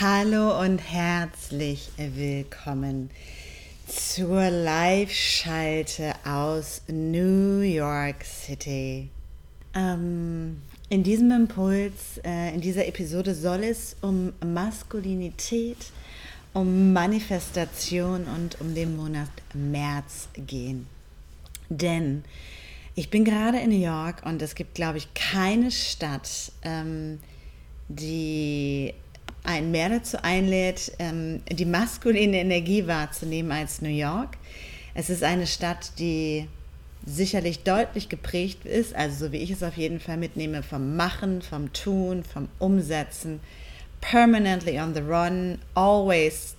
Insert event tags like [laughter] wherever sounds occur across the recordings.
Hallo und herzlich willkommen zur Live-Schalte aus New York City. Ähm, in diesem Impuls, äh, in dieser Episode soll es um Maskulinität, um Manifestation und um den Monat März gehen. Denn ich bin gerade in New York und es gibt, glaube ich, keine Stadt, ähm, die einen mehr dazu einlädt, ähm, die maskuline Energie wahrzunehmen als New York. Es ist eine Stadt, die sicherlich deutlich geprägt ist, also so wie ich es auf jeden Fall mitnehme, vom Machen, vom Tun, vom Umsetzen, permanently on the run, always,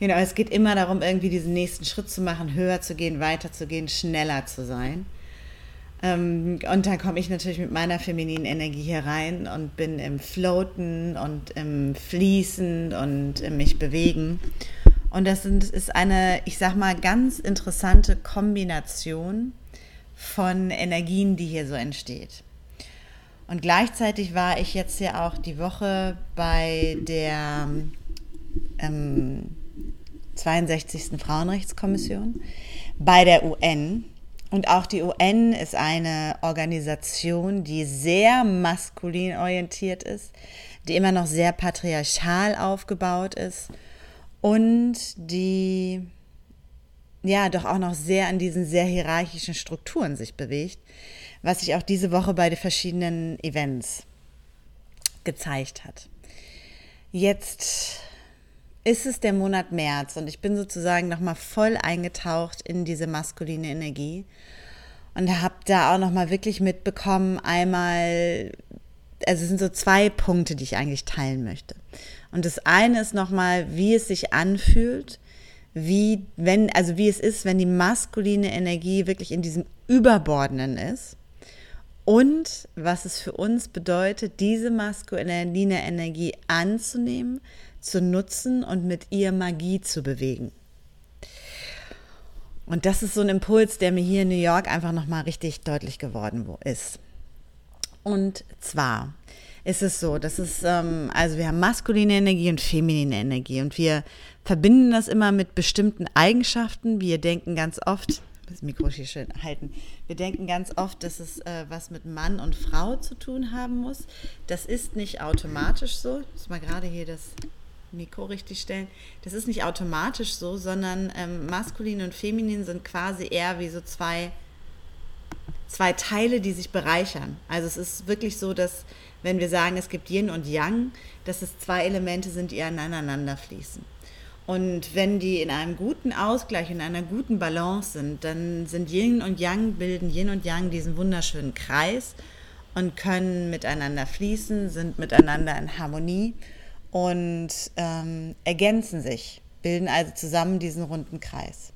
you know, es geht immer darum, irgendwie diesen nächsten Schritt zu machen, höher zu gehen, weiter zu gehen, schneller zu sein. Ähm, und dann komme ich natürlich mit meiner femininen Energie hier rein und bin im Floaten und im Fließen und im mich bewegen. Und das ist eine, ich sag mal, ganz interessante Kombination von Energien, die hier so entsteht. Und gleichzeitig war ich jetzt ja auch die Woche bei der ähm, 62. Frauenrechtskommission bei der UN und auch die UN ist eine Organisation, die sehr maskulin orientiert ist, die immer noch sehr patriarchal aufgebaut ist und die ja doch auch noch sehr an diesen sehr hierarchischen Strukturen sich bewegt, was sich auch diese Woche bei den verschiedenen Events gezeigt hat. Jetzt ist es der Monat März und ich bin sozusagen nochmal voll eingetaucht in diese maskuline Energie und habe da auch nochmal wirklich mitbekommen, einmal, also es sind so zwei Punkte, die ich eigentlich teilen möchte. Und das eine ist nochmal, wie es sich anfühlt, wie, wenn, also wie es ist, wenn die maskuline Energie wirklich in diesem Überbordenden ist und was es für uns bedeutet, diese maskuline Energie anzunehmen, zu nutzen und mit ihr Magie zu bewegen. Und das ist so ein Impuls, der mir hier in New York einfach nochmal richtig deutlich geworden ist. Und zwar ist es so, dass es, ähm, also wir haben maskuline Energie und feminine Energie und wir verbinden das immer mit bestimmten Eigenschaften. Wir denken ganz oft, das Mikro hier schön halten. Wir denken ganz oft, dass es äh, was mit Mann und Frau zu tun haben muss. Das ist nicht automatisch so. Ich muss mal gerade hier das Mikro richtig stellen. Das ist nicht automatisch so, sondern ähm, maskulin und feminin sind quasi eher wie so zwei, zwei Teile, die sich bereichern. Also es ist wirklich so, dass wenn wir sagen, es gibt Yin und Yang, dass es zwei Elemente sind, die aneinander fließen. Und wenn die in einem guten Ausgleich, in einer guten Balance sind, dann sind Yin und Yang, bilden Yin und Yang diesen wunderschönen Kreis und können miteinander fließen, sind miteinander in Harmonie und ähm, ergänzen sich, bilden also zusammen diesen runden Kreis.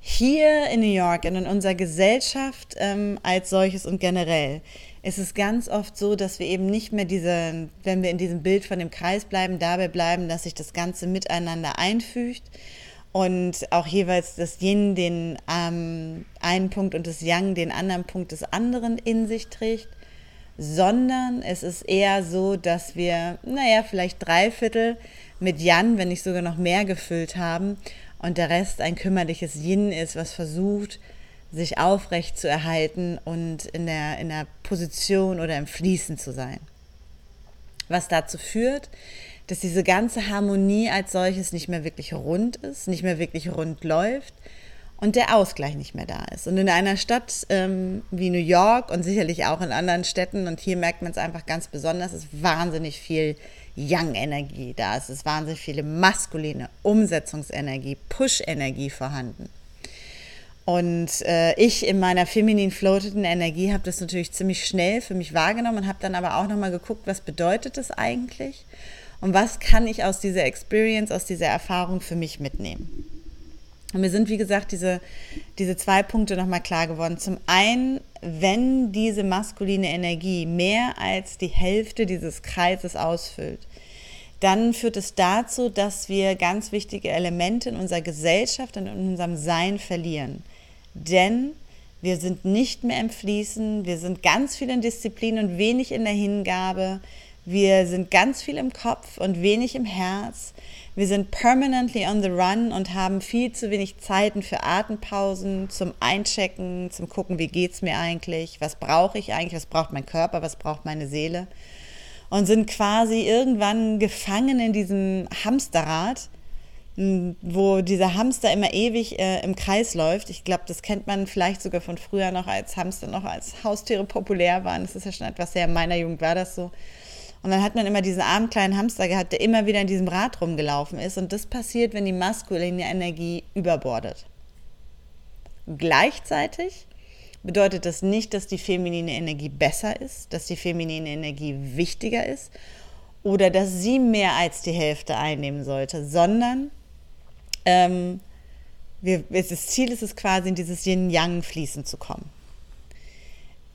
Hier in New York und in unserer Gesellschaft ähm, als solches und generell ist es ganz oft so, dass wir eben nicht mehr diese, wenn wir in diesem Bild von dem Kreis bleiben, dabei bleiben, dass sich das Ganze miteinander einfügt. Und auch jeweils das Yin den ähm, einen Punkt und das Yang den anderen Punkt des anderen in sich trägt, sondern es ist eher so, dass wir, naja, vielleicht drei Viertel mit Yan, wenn nicht sogar noch mehr gefüllt haben. Und der Rest ein kümmerliches Yin ist, was versucht, sich aufrecht zu erhalten und in der, in der Position oder im Fließen zu sein. Was dazu führt, dass diese ganze Harmonie als solches nicht mehr wirklich rund ist, nicht mehr wirklich rund läuft, und der Ausgleich nicht mehr da ist. Und in einer Stadt ähm, wie New York und sicherlich auch in anderen Städten, und hier merkt man es einfach ganz besonders, ist wahnsinnig viel Young-Energie da. Es ist wahnsinnig viele maskuline Umsetzungsenergie, Push-Energie vorhanden. Und äh, ich in meiner feminin floateten Energie habe das natürlich ziemlich schnell für mich wahrgenommen und habe dann aber auch nochmal geguckt, was bedeutet das eigentlich? und was kann ich aus dieser Experience, aus dieser Erfahrung für mich mitnehmen. Und mir sind, wie gesagt, diese, diese zwei Punkte nochmal klar geworden. Zum einen, wenn diese maskuline Energie mehr als die Hälfte dieses Kreises ausfüllt, dann führt es dazu, dass wir ganz wichtige Elemente in unserer Gesellschaft und in unserem Sein verlieren. Denn wir sind nicht mehr im Fließen, wir sind ganz viel in Disziplin und wenig in der Hingabe, wir sind ganz viel im Kopf und wenig im Herz. Wir sind permanently on the run und haben viel zu wenig Zeiten für Atempausen, zum Einchecken, zum Gucken, wie geht es mir eigentlich, was brauche ich eigentlich, was braucht mein Körper, was braucht meine Seele. Und sind quasi irgendwann gefangen in diesem Hamsterrad, wo dieser Hamster immer ewig äh, im Kreis läuft. Ich glaube, das kennt man vielleicht sogar von früher noch, als Hamster noch als Haustiere populär waren. Das ist ja schon etwas sehr, in meiner Jugend war das so und dann hat man immer diesen armen kleinen Hamster gehabt, der immer wieder in diesem Rad rumgelaufen ist. Und das passiert, wenn die maskuline Energie überbordet. Gleichzeitig bedeutet das nicht, dass die feminine Energie besser ist, dass die feminine Energie wichtiger ist oder dass sie mehr als die Hälfte einnehmen sollte, sondern ähm, wir, das Ziel ist es quasi, in dieses Yin-Yang fließen zu kommen.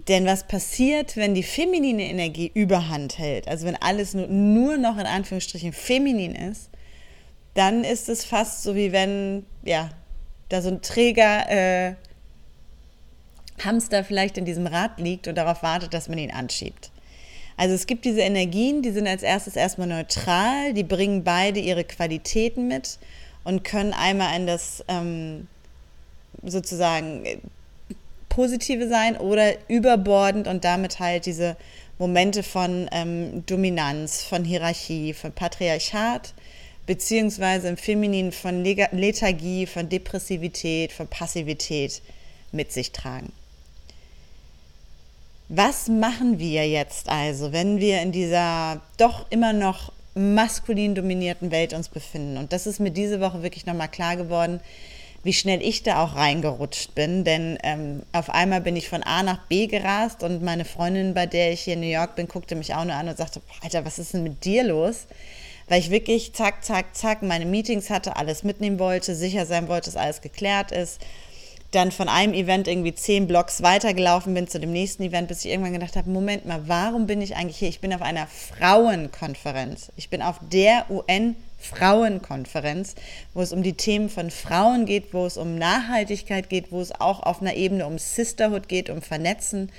Denn was passiert, wenn die feminine Energie überhand hält, also wenn alles nur, nur noch in Anführungsstrichen feminin ist, dann ist es fast so wie wenn, ja, da so ein Träger äh, Hamster vielleicht in diesem Rad liegt und darauf wartet, dass man ihn anschiebt. Also es gibt diese Energien, die sind als erstes erstmal neutral, die bringen beide ihre Qualitäten mit und können einmal in das ähm, sozusagen positive sein oder überbordend und damit halt diese Momente von ähm, Dominanz, von Hierarchie, von Patriarchat, beziehungsweise im Femininen von Lethargie, von Depressivität, von Passivität mit sich tragen. Was machen wir jetzt also, wenn wir in dieser doch immer noch maskulin dominierten Welt uns befinden? Und das ist mir diese Woche wirklich nochmal klar geworden, wie schnell ich da auch reingerutscht bin. Denn ähm, auf einmal bin ich von A nach B gerast und meine Freundin, bei der ich hier in New York bin, guckte mich auch nur an und sagte, Alter, was ist denn mit dir los? Weil ich wirklich zack, zack, zack meine Meetings hatte, alles mitnehmen wollte, sicher sein wollte, dass alles geklärt ist. Dann von einem Event irgendwie zehn Blocks weitergelaufen bin zu dem nächsten Event, bis ich irgendwann gedacht habe, Moment mal, warum bin ich eigentlich hier? Ich bin auf einer Frauenkonferenz. Ich bin auf der UN Frauenkonferenz, wo es um die Themen von Frauen geht, wo es um Nachhaltigkeit geht, wo es auch auf einer Ebene um Sisterhood geht, um Vernetzen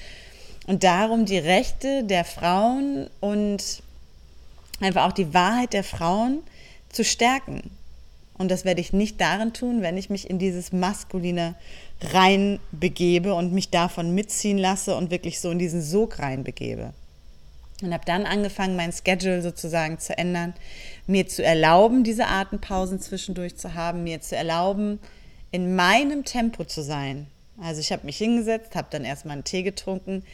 und darum, die Rechte der Frauen und einfach auch die Wahrheit der Frauen zu stärken. Und das werde ich nicht darin tun, wenn ich mich in dieses Maskuline reinbegebe und mich davon mitziehen lasse und wirklich so in diesen Sog reinbegebe. Und habe dann angefangen, mein Schedule sozusagen zu ändern, mir zu erlauben, diese Atempausen zwischendurch zu haben, mir zu erlauben, in meinem Tempo zu sein. Also ich habe mich hingesetzt, habe dann erstmal einen Tee getrunken.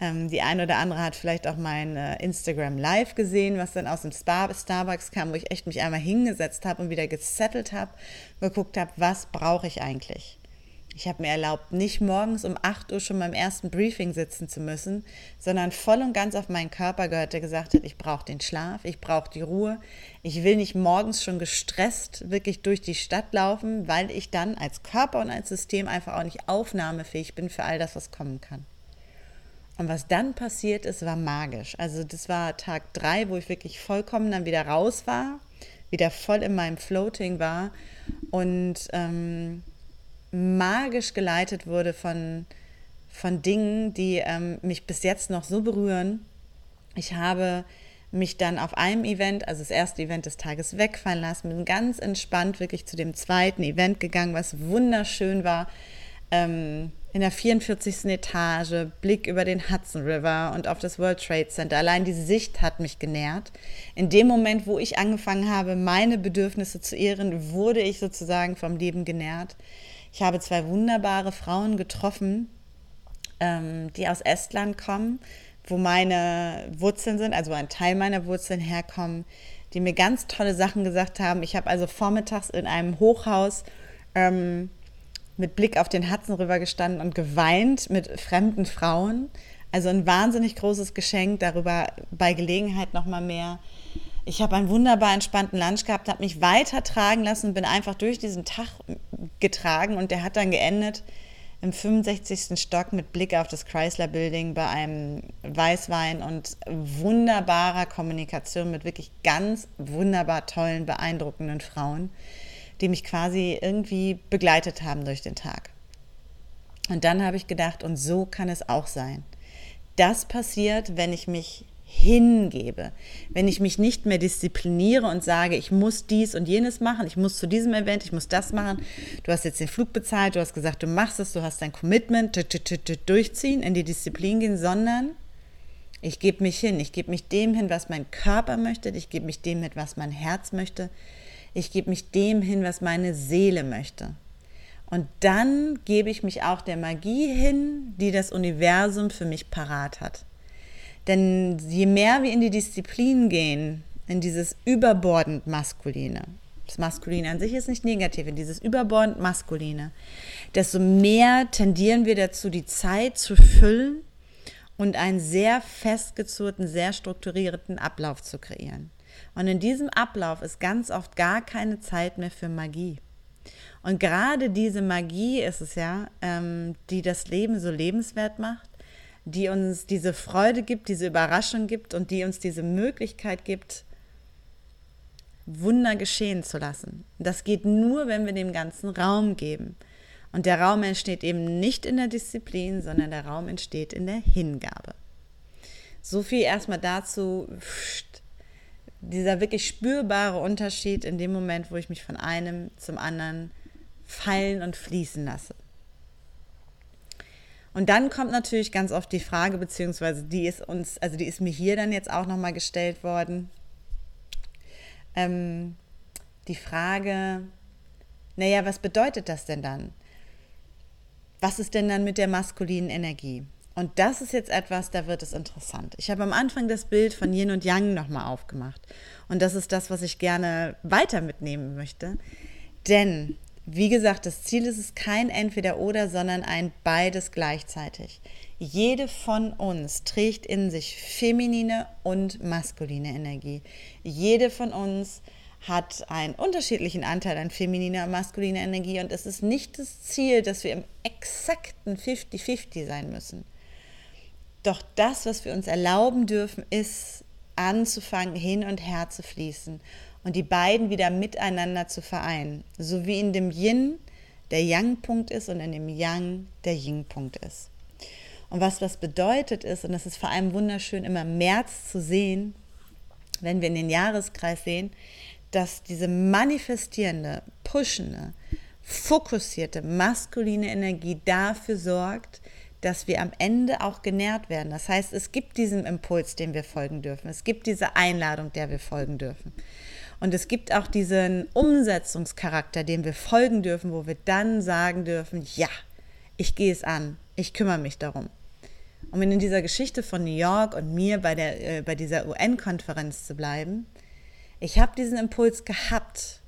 Ähm, die eine oder andere hat vielleicht auch mein äh, Instagram Live gesehen, was dann aus dem Star Starbucks kam, wo ich echt mich einmal hingesetzt habe und wieder gesettelt habe, geguckt habe, was brauche ich eigentlich. Ich habe mir erlaubt, nicht morgens um 8 Uhr schon beim ersten Briefing sitzen zu müssen, sondern voll und ganz auf meinen Körper gehört, der gesagt hat, ich brauche den Schlaf, ich brauche die Ruhe. Ich will nicht morgens schon gestresst wirklich durch die Stadt laufen, weil ich dann als Körper und als System einfach auch nicht aufnahmefähig bin für all das, was kommen kann. Und was dann passiert ist, war magisch. Also das war Tag drei, wo ich wirklich vollkommen dann wieder raus war, wieder voll in meinem Floating war und ähm, magisch geleitet wurde von, von Dingen, die ähm, mich bis jetzt noch so berühren. Ich habe mich dann auf einem Event, also das erste Event des Tages, wegfallen lassen, bin ganz entspannt wirklich zu dem zweiten Event gegangen, was wunderschön war. Ähm, in der 44. Etage, Blick über den Hudson River und auf das World Trade Center. Allein die Sicht hat mich genährt. In dem Moment, wo ich angefangen habe, meine Bedürfnisse zu ehren, wurde ich sozusagen vom Leben genährt. Ich habe zwei wunderbare Frauen getroffen, ähm, die aus Estland kommen, wo meine Wurzeln sind, also ein Teil meiner Wurzeln herkommen, die mir ganz tolle Sachen gesagt haben. Ich habe also vormittags in einem Hochhaus ähm, mit Blick auf den Hudson River gestanden und geweint mit fremden Frauen. Also ein wahnsinnig großes Geschenk, darüber bei Gelegenheit nochmal mehr. Ich habe einen wunderbar entspannten Lunch gehabt, habe mich weiter tragen lassen bin einfach durch diesen Tag getragen und der hat dann geendet im 65. Stock mit Blick auf das Chrysler Building bei einem Weißwein und wunderbarer Kommunikation mit wirklich ganz wunderbar tollen, beeindruckenden Frauen, die mich quasi irgendwie begleitet haben durch den Tag. Und dann habe ich gedacht, und so kann es auch sein. Das passiert, wenn ich mich hingebe, wenn ich mich nicht mehr diszipliniere und sage, ich muss dies und jenes machen, ich muss zu diesem Event, ich muss das machen. Du hast jetzt den Flug bezahlt, du hast gesagt, du machst es, du hast dein Commitment, durchziehen, in die Disziplin gehen, sondern ich gebe mich hin, ich gebe mich dem hin, was mein Körper möchte, ich gebe mich dem hin, was mein Herz möchte, ich gebe mich dem hin, was meine Seele möchte. Und dann gebe ich mich auch der Magie hin, die das Universum für mich parat hat. Denn je mehr wir in die Disziplin gehen, in dieses überbordend Maskuline, das Maskuline an sich ist nicht negativ, in dieses überbordend Maskuline, desto mehr tendieren wir dazu, die Zeit zu füllen und einen sehr festgezurrten, sehr strukturierten Ablauf zu kreieren. Und in diesem Ablauf ist ganz oft gar keine Zeit mehr für Magie. Und gerade diese Magie ist es ja, ähm, die das Leben so lebenswert macht die uns diese Freude gibt, diese Überraschung gibt und die uns diese Möglichkeit gibt, Wunder geschehen zu lassen. Das geht nur, wenn wir dem ganzen Raum geben. Und der Raum entsteht eben nicht in der Disziplin, sondern der Raum entsteht in der Hingabe. So viel erstmal dazu, dieser wirklich spürbare Unterschied in dem Moment, wo ich mich von einem zum anderen fallen und fließen lasse. Und dann kommt natürlich ganz oft die Frage, beziehungsweise die ist uns, also die ist mir hier dann jetzt auch nochmal gestellt worden. Ähm, die Frage, naja, was bedeutet das denn dann? Was ist denn dann mit der maskulinen Energie? Und das ist jetzt etwas, da wird es interessant. Ich habe am Anfang das Bild von Yin und Yang nochmal aufgemacht. Und das ist das, was ich gerne weiter mitnehmen möchte. Denn wie gesagt, das Ziel ist es kein Entweder-Oder, sondern ein beides gleichzeitig. Jede von uns trägt in sich feminine und maskuline Energie. Jede von uns hat einen unterschiedlichen Anteil an femininer und maskuliner Energie und es ist nicht das Ziel, dass wir im exakten 50-50 sein müssen. Doch das, was wir uns erlauben dürfen, ist anzufangen, hin und her zu fließen und die beiden wieder miteinander zu vereinen. So wie in dem Yin der Yang-Punkt ist und in dem Yang der Yin-Punkt ist. Und was das bedeutet ist, und das ist vor allem wunderschön immer im März zu sehen, wenn wir in den Jahreskreis sehen, dass diese manifestierende, pushende, fokussierte, maskuline Energie dafür sorgt, dass wir am Ende auch genährt werden. Das heißt, es gibt diesen Impuls, dem wir folgen dürfen. Es gibt diese Einladung, der wir folgen dürfen. Und es gibt auch diesen Umsetzungscharakter, dem wir folgen dürfen, wo wir dann sagen dürfen, ja, ich gehe es an, ich kümmere mich darum. Um in dieser Geschichte von New York und mir bei, der, äh, bei dieser UN-Konferenz zu bleiben, ich habe diesen Impuls gehabt.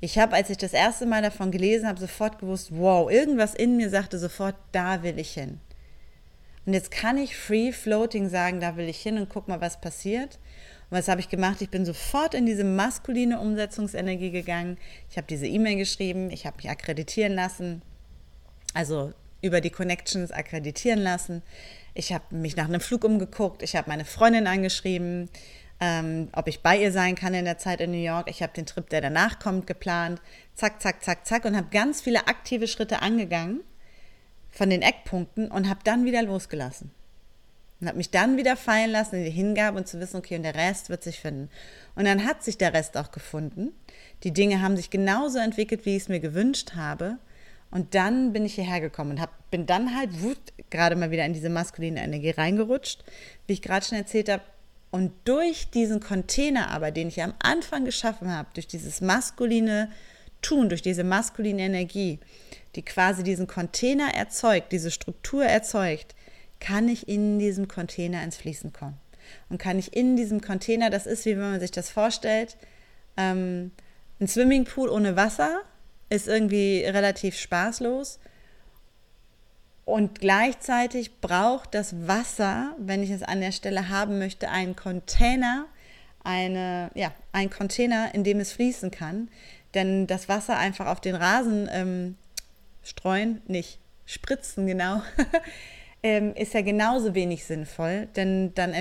Ich habe, als ich das erste Mal davon gelesen habe, sofort gewusst, wow, irgendwas in mir sagte sofort, da will ich hin. Und jetzt kann ich free floating sagen, da will ich hin und guck mal, was passiert. Und was habe ich gemacht? Ich bin sofort in diese maskuline Umsetzungsenergie gegangen. Ich habe diese E-Mail geschrieben, ich habe mich akkreditieren lassen, also über die Connections akkreditieren lassen. Ich habe mich nach einem Flug umgeguckt, ich habe meine Freundin angeschrieben, ähm, ob ich bei ihr sein kann in der Zeit in New York. Ich habe den Trip, der danach kommt, geplant. Zack, zack, zack, zack und habe ganz viele aktive Schritte angegangen von den Eckpunkten und habe dann wieder losgelassen. Und habe mich dann wieder fallen lassen in die Hingabe und zu wissen, okay, und der Rest wird sich finden. Und dann hat sich der Rest auch gefunden. Die Dinge haben sich genauso entwickelt, wie ich es mir gewünscht habe. Und dann bin ich hierher gekommen und hab, bin dann halt wut, gerade mal wieder in diese maskuline Energie reingerutscht, wie ich gerade schon erzählt habe. Und durch diesen Container aber, den ich am Anfang geschaffen habe, durch dieses maskuline Tun, durch diese maskuline Energie, die quasi diesen Container erzeugt, diese Struktur erzeugt, kann ich in diesem Container ins Fließen kommen. Und kann ich in diesem Container, das ist wie wenn man sich das vorstellt, ähm, ein Swimmingpool ohne Wasser ist irgendwie relativ spaßlos. Und gleichzeitig braucht das Wasser, wenn ich es an der Stelle haben möchte, einen Container, eine, ja, ein Container, in dem es fließen kann. Denn das Wasser einfach auf den Rasen ähm, streuen, nicht spritzen, genau, [laughs] ähm, ist ja genauso wenig sinnvoll, denn dann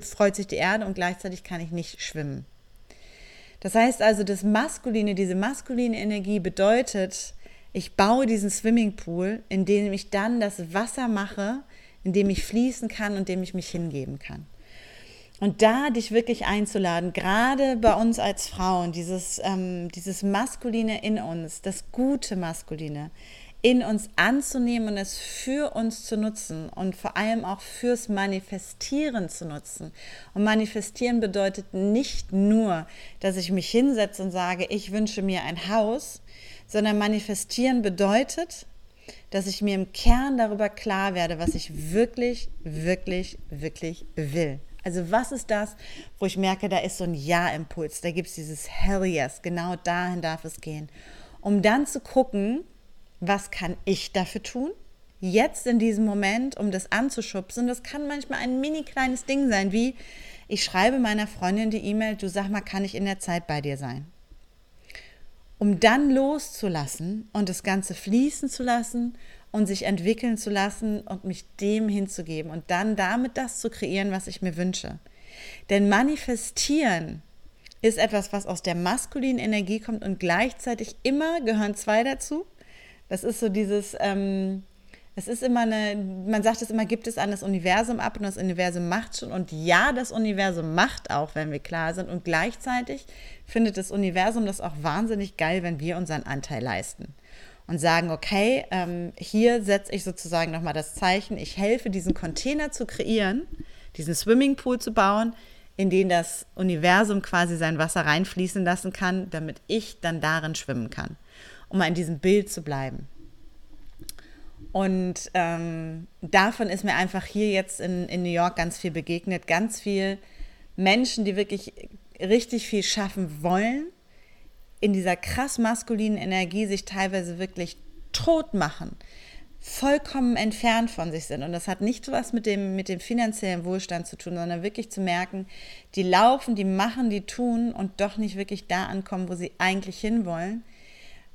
freut sich die Erde und gleichzeitig kann ich nicht schwimmen. Das heißt also, das Maskuline, diese maskuline Energie bedeutet, ich baue diesen Swimmingpool, in dem ich dann das Wasser mache, in dem ich fließen kann und dem ich mich hingeben kann. Und da dich wirklich einzuladen, gerade bei uns als Frauen, dieses, ähm, dieses Maskuline in uns, das gute Maskuline in uns anzunehmen und es für uns zu nutzen und vor allem auch fürs Manifestieren zu nutzen. Und manifestieren bedeutet nicht nur, dass ich mich hinsetze und sage, ich wünsche mir ein Haus, sondern manifestieren bedeutet, dass ich mir im Kern darüber klar werde, was ich wirklich, wirklich, wirklich will. Also was ist das, wo ich merke, da ist so ein Ja-Impuls, da gibt es dieses Hell Yes, genau dahin darf es gehen. Um dann zu gucken, was kann ich dafür tun? Jetzt in diesem Moment, um das anzuschubsen. Das kann manchmal ein mini kleines Ding sein, wie ich schreibe meiner Freundin die E-Mail, du sag mal, kann ich in der Zeit bei dir sein? Um dann loszulassen und das Ganze fließen zu lassen und sich entwickeln zu lassen und mich dem hinzugeben und dann damit das zu kreieren, was ich mir wünsche. Denn manifestieren ist etwas, was aus der maskulinen Energie kommt und gleichzeitig immer gehören zwei dazu. Das ist so dieses, ähm, es ist immer eine, man sagt es immer, gibt es an das Universum ab und das Universum macht schon. Und ja, das Universum macht auch, wenn wir klar sind. Und gleichzeitig findet das Universum das auch wahnsinnig geil, wenn wir unseren Anteil leisten und sagen, okay, ähm, hier setze ich sozusagen nochmal das Zeichen, ich helfe, diesen Container zu kreieren, diesen Swimmingpool zu bauen, in den das Universum quasi sein Wasser reinfließen lassen kann, damit ich dann darin schwimmen kann, um in diesem Bild zu bleiben. Und ähm, davon ist mir einfach hier jetzt in, in New York ganz viel begegnet, ganz viel Menschen, die wirklich richtig viel schaffen wollen, in dieser krass maskulinen Energie sich teilweise wirklich tot machen, vollkommen entfernt von sich sind. Und das hat nicht so was mit dem, mit dem finanziellen Wohlstand zu tun, sondern wirklich zu merken, die laufen, die machen, die tun und doch nicht wirklich da ankommen, wo sie eigentlich hinwollen,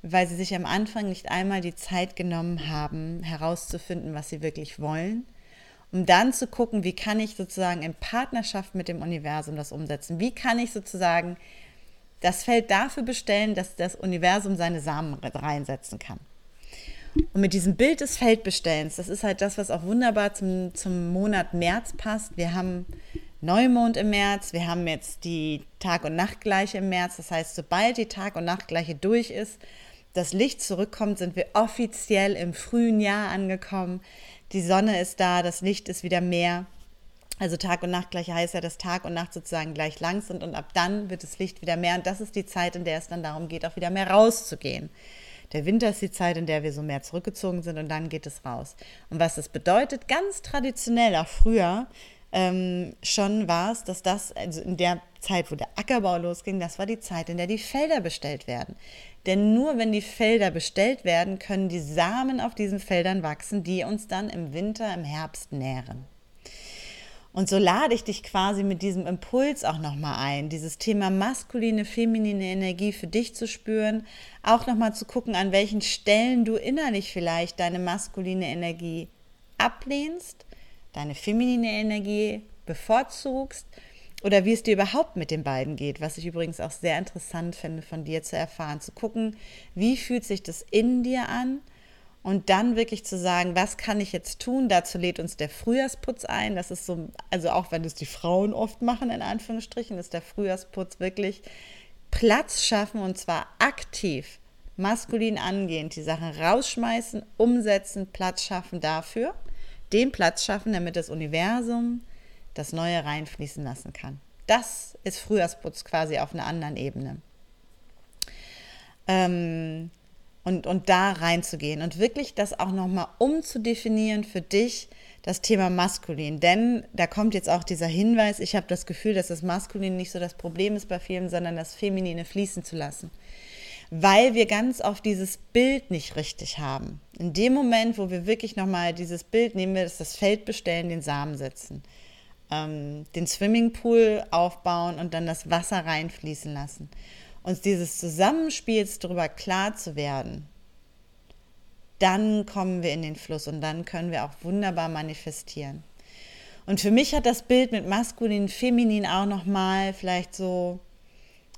weil sie sich am Anfang nicht einmal die Zeit genommen haben, herauszufinden, was sie wirklich wollen um dann zu gucken, wie kann ich sozusagen in Partnerschaft mit dem Universum das umsetzen? Wie kann ich sozusagen das Feld dafür bestellen, dass das Universum seine Samen reinsetzen kann. Und mit diesem Bild des Feldbestellens, das ist halt das, was auch wunderbar zum, zum Monat März passt. Wir haben Neumond im März, wir haben jetzt die Tag- und Nachtgleiche im März. Das heißt, sobald die Tag- und Nachtgleiche durch ist, das Licht zurückkommt, sind wir offiziell im frühen Jahr angekommen. Die Sonne ist da, das Licht ist wieder mehr. Also Tag und Nacht gleich heißt ja, dass Tag und Nacht sozusagen gleich lang sind und ab dann wird das Licht wieder mehr und das ist die Zeit, in der es dann darum geht, auch wieder mehr rauszugehen. Der Winter ist die Zeit, in der wir so mehr zurückgezogen sind und dann geht es raus. Und was das bedeutet, ganz traditionell, auch früher ähm, schon war es, dass das, also in der Zeit, wo der Ackerbau losging, das war die Zeit, in der die Felder bestellt werden. Denn nur wenn die Felder bestellt werden, können die Samen auf diesen Feldern wachsen, die uns dann im Winter, im Herbst nähren. Und so lade ich dich quasi mit diesem Impuls auch nochmal ein, dieses Thema maskuline, feminine Energie für dich zu spüren, auch nochmal zu gucken, an welchen Stellen du innerlich vielleicht deine maskuline Energie ablehnst, deine feminine Energie bevorzugst oder wie es dir überhaupt mit den beiden geht, was ich übrigens auch sehr interessant finde von dir zu erfahren, zu gucken, wie fühlt sich das in dir an und dann wirklich zu sagen, was kann ich jetzt tun? Dazu lädt uns der Frühjahrsputz ein. Das ist so, also auch wenn es die Frauen oft machen, in Anführungsstrichen, ist der Frühjahrsputz wirklich Platz schaffen und zwar aktiv, maskulin angehend, die Sachen rausschmeißen, umsetzen, Platz schaffen dafür, den Platz schaffen, damit das Universum das Neue reinfließen lassen kann. Das ist Frühjahrsputz quasi auf einer anderen Ebene. Ähm, und, und da reinzugehen und wirklich das auch nochmal umzudefinieren für dich, das Thema Maskulin. Denn da kommt jetzt auch dieser Hinweis, ich habe das Gefühl, dass das Maskulin nicht so das Problem ist bei vielen, sondern das Feminine fließen zu lassen. Weil wir ganz oft dieses Bild nicht richtig haben. In dem Moment, wo wir wirklich nochmal dieses Bild nehmen, wir das, das Feld bestellen, den Samen setzen. Ähm, den Swimmingpool aufbauen und dann das Wasser reinfließen lassen. Uns dieses Zusammenspiels darüber klar zu werden, dann kommen wir in den Fluss und dann können wir auch wunderbar manifestieren. Und für mich hat das Bild mit maskulin, feminin auch nochmal vielleicht so,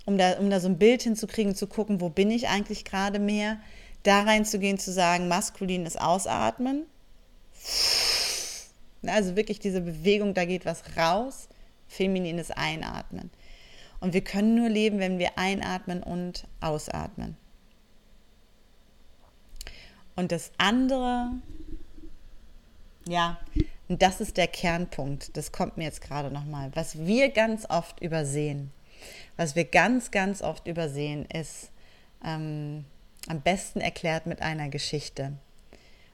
um da, um da so ein Bild hinzukriegen, zu gucken, wo bin ich eigentlich gerade mehr, da reinzugehen, zu sagen, maskulin ist ausatmen. Also wirklich diese Bewegung, da geht was raus, feminin ist einatmen. Und wir können nur leben, wenn wir einatmen und ausatmen. Und das andere, ja, das ist der Kernpunkt, das kommt mir jetzt gerade nochmal. Was wir ganz oft übersehen, was wir ganz, ganz oft übersehen, ist ähm, am besten erklärt mit einer Geschichte.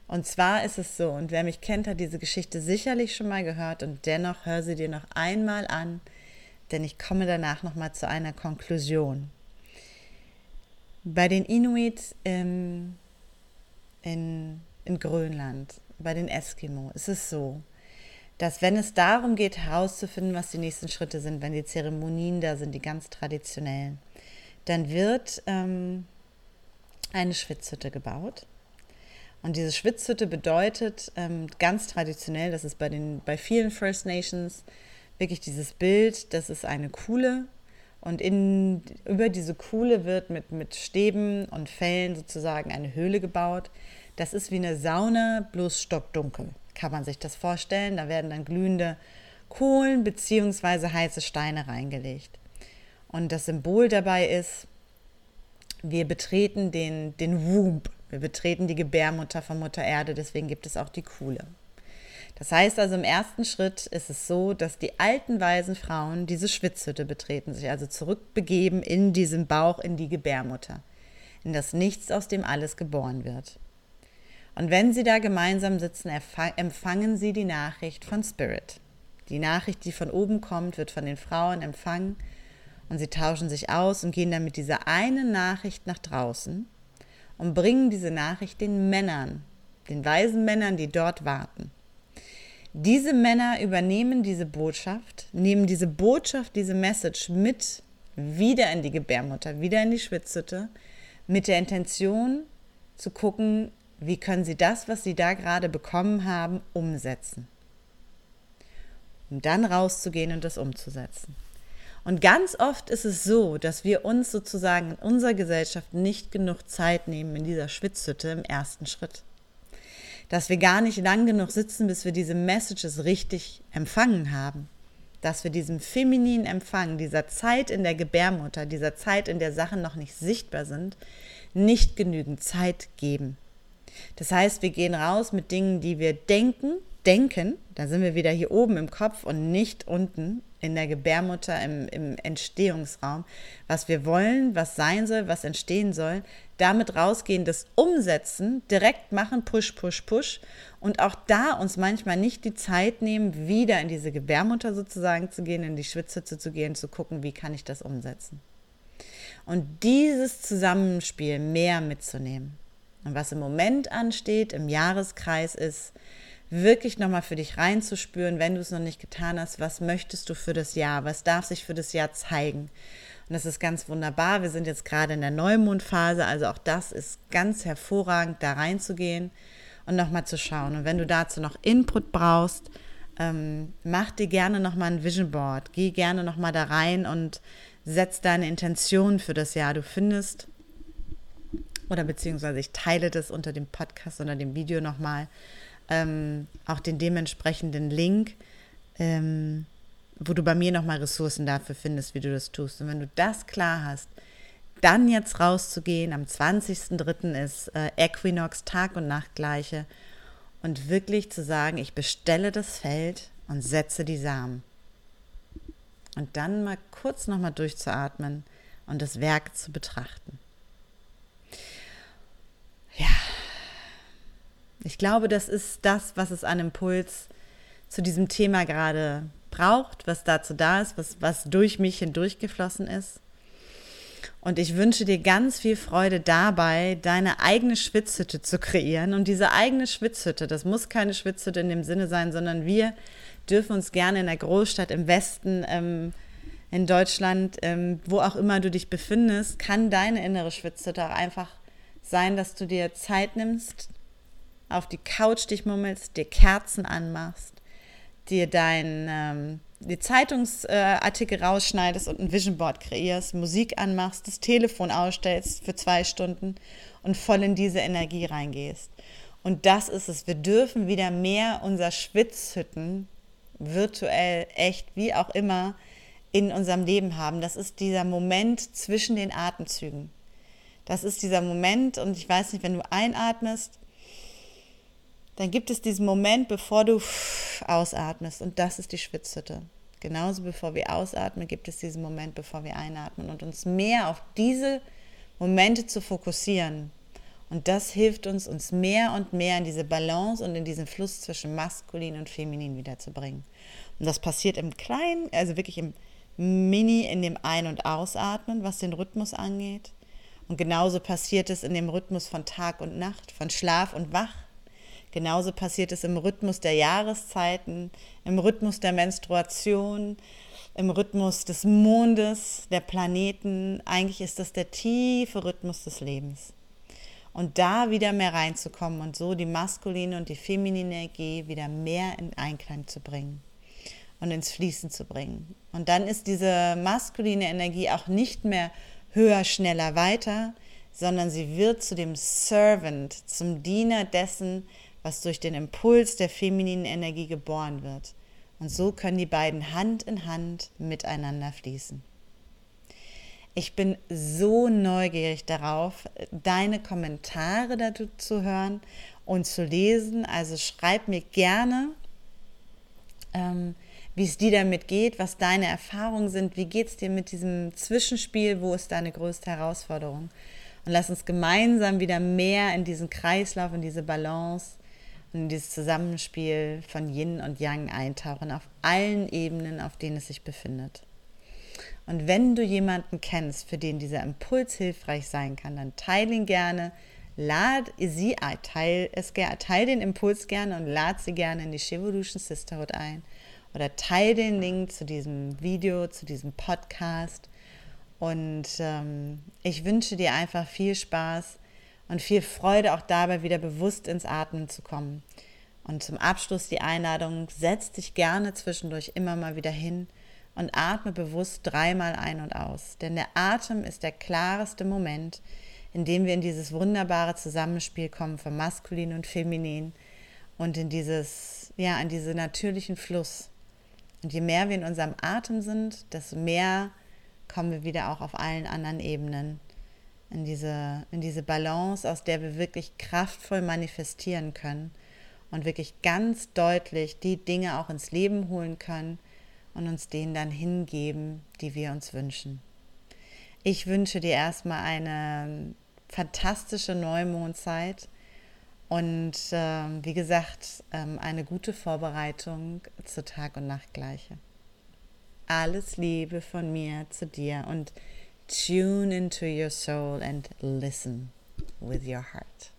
Und zwar ist es so, und wer mich kennt, hat diese Geschichte sicherlich schon mal gehört und dennoch hör sie dir noch einmal an, denn ich komme danach nochmal zu einer Konklusion. Bei den Inuit ähm, in, in Grönland, bei den Eskimo, ist es so, dass wenn es darum geht, herauszufinden, was die nächsten Schritte sind, wenn die Zeremonien da sind, die ganz traditionellen, dann wird ähm, eine Schwitzhütte gebaut. Und diese Schwitzhütte bedeutet ähm, ganz traditionell, das ist bei, den, bei vielen First Nations wirklich dieses Bild, das ist eine Kuhle und in, über diese Kuhle wird mit, mit Stäben und Fellen sozusagen eine Höhle gebaut. Das ist wie eine Sauna, bloß stockdunkel. Kann man sich das vorstellen? Da werden dann glühende Kohlen bzw. heiße Steine reingelegt. Und das Symbol dabei ist, wir betreten den, den Womb, wir betreten die Gebärmutter von Mutter Erde, deswegen gibt es auch die Kuhle. Das heißt also, im ersten Schritt ist es so, dass die alten weisen Frauen diese Schwitzhütte betreten, sich also zurückbegeben in diesen Bauch, in die Gebärmutter, in das Nichts, aus dem alles geboren wird. Und wenn sie da gemeinsam sitzen, empfangen sie die Nachricht von Spirit. Die Nachricht, die von oben kommt, wird von den Frauen empfangen und sie tauschen sich aus und gehen dann mit dieser einen Nachricht nach draußen und bringen diese Nachricht den Männern, den weisen Männern, die dort warten. Diese Männer übernehmen diese Botschaft, nehmen diese Botschaft, diese Message mit wieder in die Gebärmutter, wieder in die Schwitzhütte, mit der Intention zu gucken, wie können sie das, was sie da gerade bekommen haben, umsetzen. Um dann rauszugehen und das umzusetzen. Und ganz oft ist es so, dass wir uns sozusagen in unserer Gesellschaft nicht genug Zeit nehmen in dieser Schwitzhütte im ersten Schritt dass wir gar nicht lang genug sitzen, bis wir diese Messages richtig empfangen haben. Dass wir diesem femininen Empfang, dieser Zeit in der Gebärmutter, dieser Zeit, in der Sachen noch nicht sichtbar sind, nicht genügend Zeit geben. Das heißt, wir gehen raus mit Dingen, die wir denken, denken, da sind wir wieder hier oben im Kopf und nicht unten in der Gebärmutter im, im Entstehungsraum, was wir wollen, was sein soll, was entstehen soll, damit rausgehen, das umsetzen, direkt machen, push, push, push und auch da uns manchmal nicht die Zeit nehmen, wieder in diese Gebärmutter sozusagen zu gehen, in die Schwitzhütze zu gehen, zu gucken, wie kann ich das umsetzen. Und dieses Zusammenspiel mehr mitzunehmen. Und was im Moment ansteht, im Jahreskreis ist, wirklich nochmal für dich reinzuspüren, wenn du es noch nicht getan hast, was möchtest du für das Jahr, was darf sich für das Jahr zeigen. Und das ist ganz wunderbar. Wir sind jetzt gerade in der Neumondphase, also auch das ist ganz hervorragend, da reinzugehen und nochmal zu schauen. Und wenn du dazu noch Input brauchst, ähm, mach dir gerne nochmal ein Vision Board. Geh gerne nochmal da rein und setz deine Intention für das Jahr. Du findest, oder beziehungsweise ich teile das unter dem Podcast, oder dem Video nochmal, ähm, auch den dementsprechenden Link, ähm, wo du bei mir nochmal Ressourcen dafür findest, wie du das tust. Und wenn du das klar hast, dann jetzt rauszugehen, am 20.03. ist äh, Equinox, Tag und Nacht gleiche, und wirklich zu sagen, ich bestelle das Feld und setze die Samen. Und dann mal kurz nochmal durchzuatmen und das Werk zu betrachten. Ich glaube, das ist das, was es an Impuls zu diesem Thema gerade braucht, was dazu da ist, was, was durch mich hindurchgeflossen ist. Und ich wünsche dir ganz viel Freude dabei, deine eigene Schwitzhütte zu kreieren. Und diese eigene Schwitzhütte, das muss keine Schwitzhütte in dem Sinne sein, sondern wir dürfen uns gerne in der Großstadt im Westen, ähm, in Deutschland, ähm, wo auch immer du dich befindest, kann deine innere Schwitzhütte auch einfach sein, dass du dir Zeit nimmst, auf die Couch dich mummelst, dir Kerzen anmachst, dir dein ähm, die Zeitungsartikel rausschneidest und ein Vision Board kreierst, Musik anmachst, das Telefon ausstellst für zwei Stunden und voll in diese Energie reingehst. Und das ist es. Wir dürfen wieder mehr unser Schwitzhütten, virtuell, echt, wie auch immer, in unserem Leben haben. Das ist dieser Moment zwischen den Atemzügen. Das ist dieser Moment, und ich weiß nicht, wenn du einatmest, dann gibt es diesen Moment, bevor du ausatmest und das ist die Schwitzhütte. Genauso bevor wir ausatmen, gibt es diesen Moment, bevor wir einatmen und uns mehr auf diese Momente zu fokussieren. Und das hilft uns, uns mehr und mehr in diese Balance und in diesen Fluss zwischen maskulin und feminin wiederzubringen. Und das passiert im Kleinen, also wirklich im Mini, in dem Ein- und Ausatmen, was den Rhythmus angeht. Und genauso passiert es in dem Rhythmus von Tag und Nacht, von Schlaf und Wach Genauso passiert es im Rhythmus der Jahreszeiten, im Rhythmus der Menstruation, im Rhythmus des Mondes, der Planeten. Eigentlich ist das der tiefe Rhythmus des Lebens. Und da wieder mehr reinzukommen und so die maskuline und die feminine Energie wieder mehr in Einklang zu bringen und ins Fließen zu bringen. Und dann ist diese maskuline Energie auch nicht mehr höher, schneller, weiter, sondern sie wird zu dem Servant, zum Diener dessen, was durch den Impuls der femininen Energie geboren wird. Und so können die beiden Hand in Hand miteinander fließen. Ich bin so neugierig darauf, deine Kommentare dazu zu hören und zu lesen. Also schreib mir gerne, ähm, wie es dir damit geht, was deine Erfahrungen sind, wie geht es dir mit diesem Zwischenspiel, wo ist deine größte Herausforderung. Und lass uns gemeinsam wieder mehr in diesen Kreislauf, in diese Balance und in dieses Zusammenspiel von Yin und Yang eintauchen auf allen Ebenen, auf denen es sich befindet. Und wenn du jemanden kennst, für den dieser Impuls hilfreich sein kann, dann teile ihn gerne, lad sie ein, teil, es, teil den Impuls gerne und lad sie gerne in die Shivolution Sisterhood ein oder teile den Link zu diesem Video, zu diesem Podcast. Und ähm, ich wünsche dir einfach viel Spaß und viel Freude auch dabei, wieder bewusst ins Atmen zu kommen. Und zum Abschluss die Einladung, setz dich gerne zwischendurch immer mal wieder hin und atme bewusst dreimal ein und aus. Denn der Atem ist der klareste Moment, in dem wir in dieses wunderbare Zusammenspiel kommen von maskulin und feminin und in dieses, ja, in diesen natürlichen Fluss. Und je mehr wir in unserem Atem sind, desto mehr kommen wir wieder auch auf allen anderen Ebenen in diese, in diese Balance, aus der wir wirklich kraftvoll manifestieren können und wirklich ganz deutlich die Dinge auch ins Leben holen können und uns denen dann hingeben, die wir uns wünschen. Ich wünsche dir erstmal eine fantastische Neumondzeit und äh, wie gesagt, äh, eine gute Vorbereitung zur Tag- und Nachtgleiche. Alles Liebe von mir zu dir und Tune into your soul and listen with your heart.